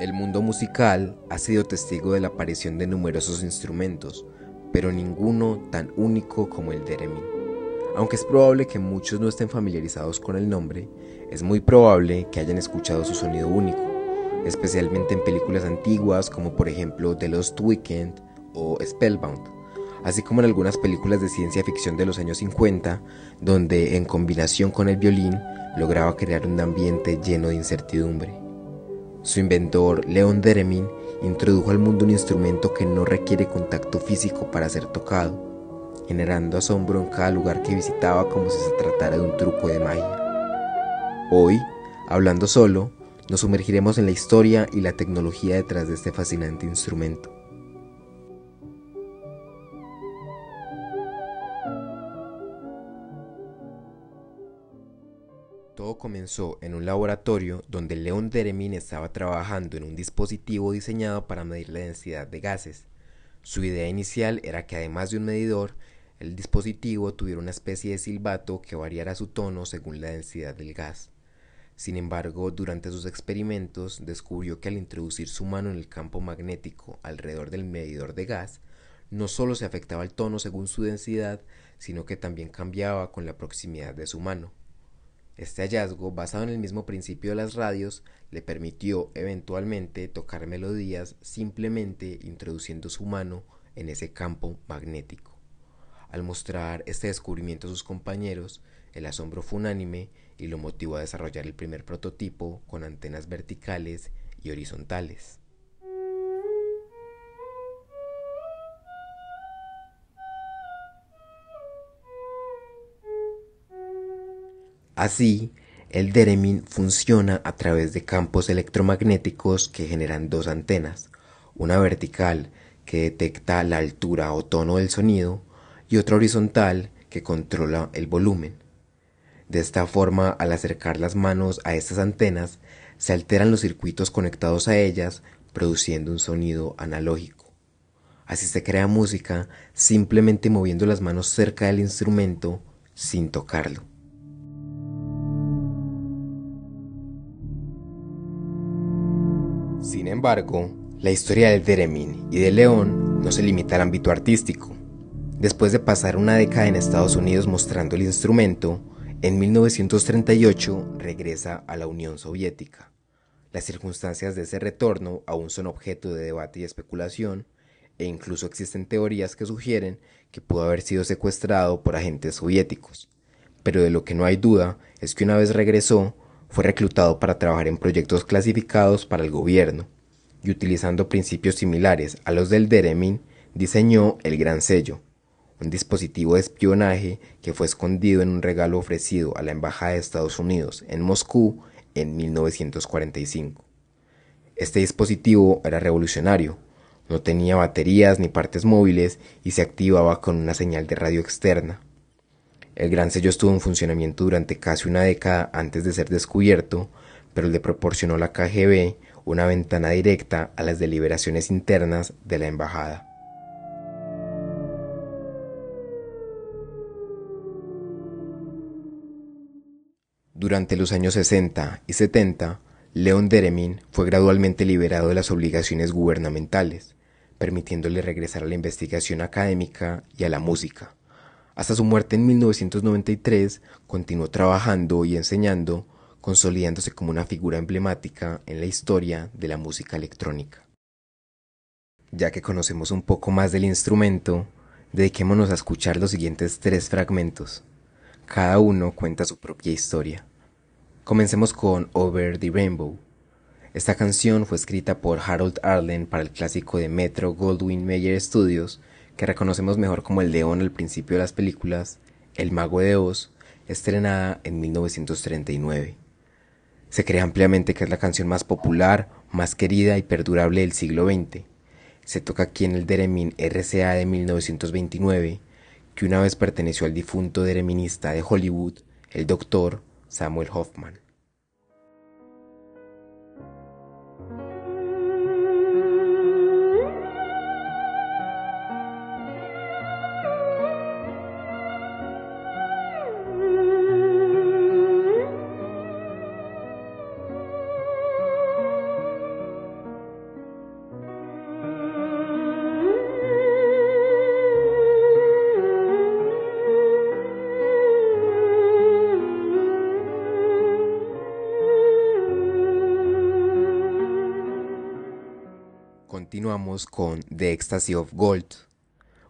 El mundo musical ha sido testigo de la aparición de numerosos instrumentos, pero ninguno tan único como el theremin. Aunque es probable que muchos no estén familiarizados con el nombre, es muy probable que hayan escuchado su sonido único, especialmente en películas antiguas como por ejemplo The Lost Weekend o Spellbound, así como en algunas películas de ciencia ficción de los años 50, donde en combinación con el violín lograba crear un ambiente lleno de incertidumbre. Su inventor, Leon Deremin, introdujo al mundo un instrumento que no requiere contacto físico para ser tocado, generando asombro en cada lugar que visitaba como si se tratara de un truco de magia. Hoy, hablando solo, nos sumergiremos en la historia y la tecnología detrás de este fascinante instrumento. Todo comenzó en un laboratorio donde Leon Deremin estaba trabajando en un dispositivo diseñado para medir la densidad de gases. Su idea inicial era que además de un medidor, el dispositivo tuviera una especie de silbato que variara su tono según la densidad del gas. Sin embargo, durante sus experimentos descubrió que al introducir su mano en el campo magnético alrededor del medidor de gas, no solo se afectaba el tono según su densidad, sino que también cambiaba con la proximidad de su mano. Este hallazgo, basado en el mismo principio de las radios, le permitió eventualmente tocar melodías simplemente introduciendo su mano en ese campo magnético. Al mostrar este descubrimiento a sus compañeros, el asombro fue unánime y lo motivó a desarrollar el primer prototipo con antenas verticales y horizontales. Así, el Deremin funciona a través de campos electromagnéticos que generan dos antenas, una vertical que detecta la altura o tono del sonido y otra horizontal que controla el volumen. De esta forma, al acercar las manos a estas antenas, se alteran los circuitos conectados a ellas, produciendo un sonido analógico. Así se crea música simplemente moviendo las manos cerca del instrumento sin tocarlo. Embargo, la historia del Deremin y de León no se limita al ámbito artístico. Después de pasar una década en Estados Unidos mostrando el instrumento, en 1938 regresa a la Unión Soviética. Las circunstancias de ese retorno aún son objeto de debate y especulación, e incluso existen teorías que sugieren que pudo haber sido secuestrado por agentes soviéticos. Pero de lo que no hay duda es que una vez regresó, fue reclutado para trabajar en proyectos clasificados para el gobierno, y utilizando principios similares a los del Deremin, diseñó el Gran Sello, un dispositivo de espionaje que fue escondido en un regalo ofrecido a la Embajada de Estados Unidos en Moscú en 1945. Este dispositivo era revolucionario, no tenía baterías ni partes móviles y se activaba con una señal de radio externa. El gran sello estuvo en funcionamiento durante casi una década antes de ser descubierto, pero le proporcionó la KGB una ventana directa a las deliberaciones internas de la embajada. Durante los años 60 y 70, Leon Deremin fue gradualmente liberado de las obligaciones gubernamentales, permitiéndole regresar a la investigación académica y a la música. Hasta su muerte en 1993 continuó trabajando y enseñando, consolidándose como una figura emblemática en la historia de la música electrónica. Ya que conocemos un poco más del instrumento, dediquémonos a escuchar los siguientes tres fragmentos. Cada uno cuenta su propia historia. Comencemos con Over the Rainbow. Esta canción fue escrita por Harold Arlen para el clásico de Metro Goldwyn Mayer Studios que reconocemos mejor como el león al principio de las películas, El Mago de Oz, estrenada en 1939. Se cree ampliamente que es la canción más popular, más querida y perdurable del siglo XX. Se toca aquí en el Deremin RCA de 1929, que una vez perteneció al difunto dereminista de Hollywood, el doctor Samuel Hoffman. Continuamos con The Ecstasy of Gold,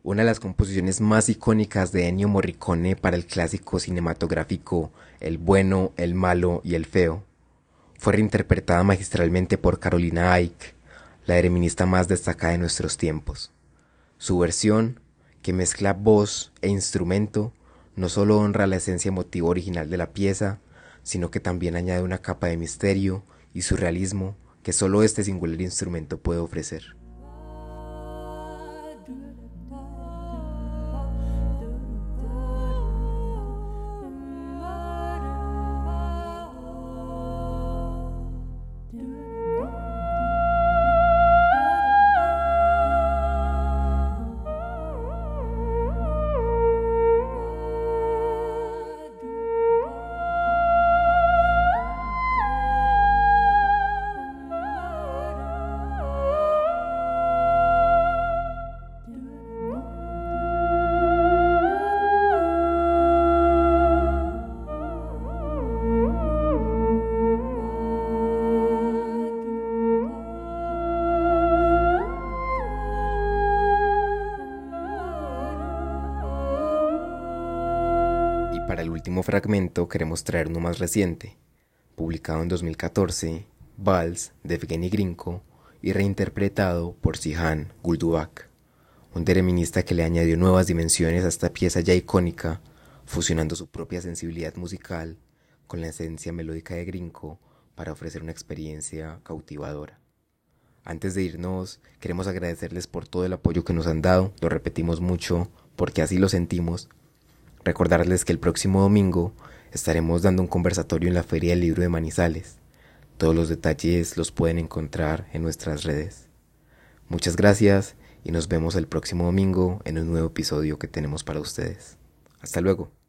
una de las composiciones más icónicas de Ennio Morricone para el clásico cinematográfico El bueno, el malo y el feo. Fue reinterpretada magistralmente por Carolina Ike, la ereminista más destacada de nuestros tiempos. Su versión, que mezcla voz e instrumento, no solo honra la esencia emotiva original de la pieza, sino que también añade una capa de misterio y surrealismo que solo este singular instrumento puede ofrecer. Para el último fragmento queremos traer uno más reciente, publicado en 2014, Vals de Evgeny Grinko y reinterpretado por Sihan Guldubak, un dereminista que le añadió nuevas dimensiones a esta pieza ya icónica, fusionando su propia sensibilidad musical con la esencia melódica de Grinko para ofrecer una experiencia cautivadora. Antes de irnos, queremos agradecerles por todo el apoyo que nos han dado, lo repetimos mucho porque así lo sentimos Recordarles que el próximo domingo estaremos dando un conversatorio en la Feria del Libro de Manizales. Todos los detalles los pueden encontrar en nuestras redes. Muchas gracias y nos vemos el próximo domingo en un nuevo episodio que tenemos para ustedes. Hasta luego.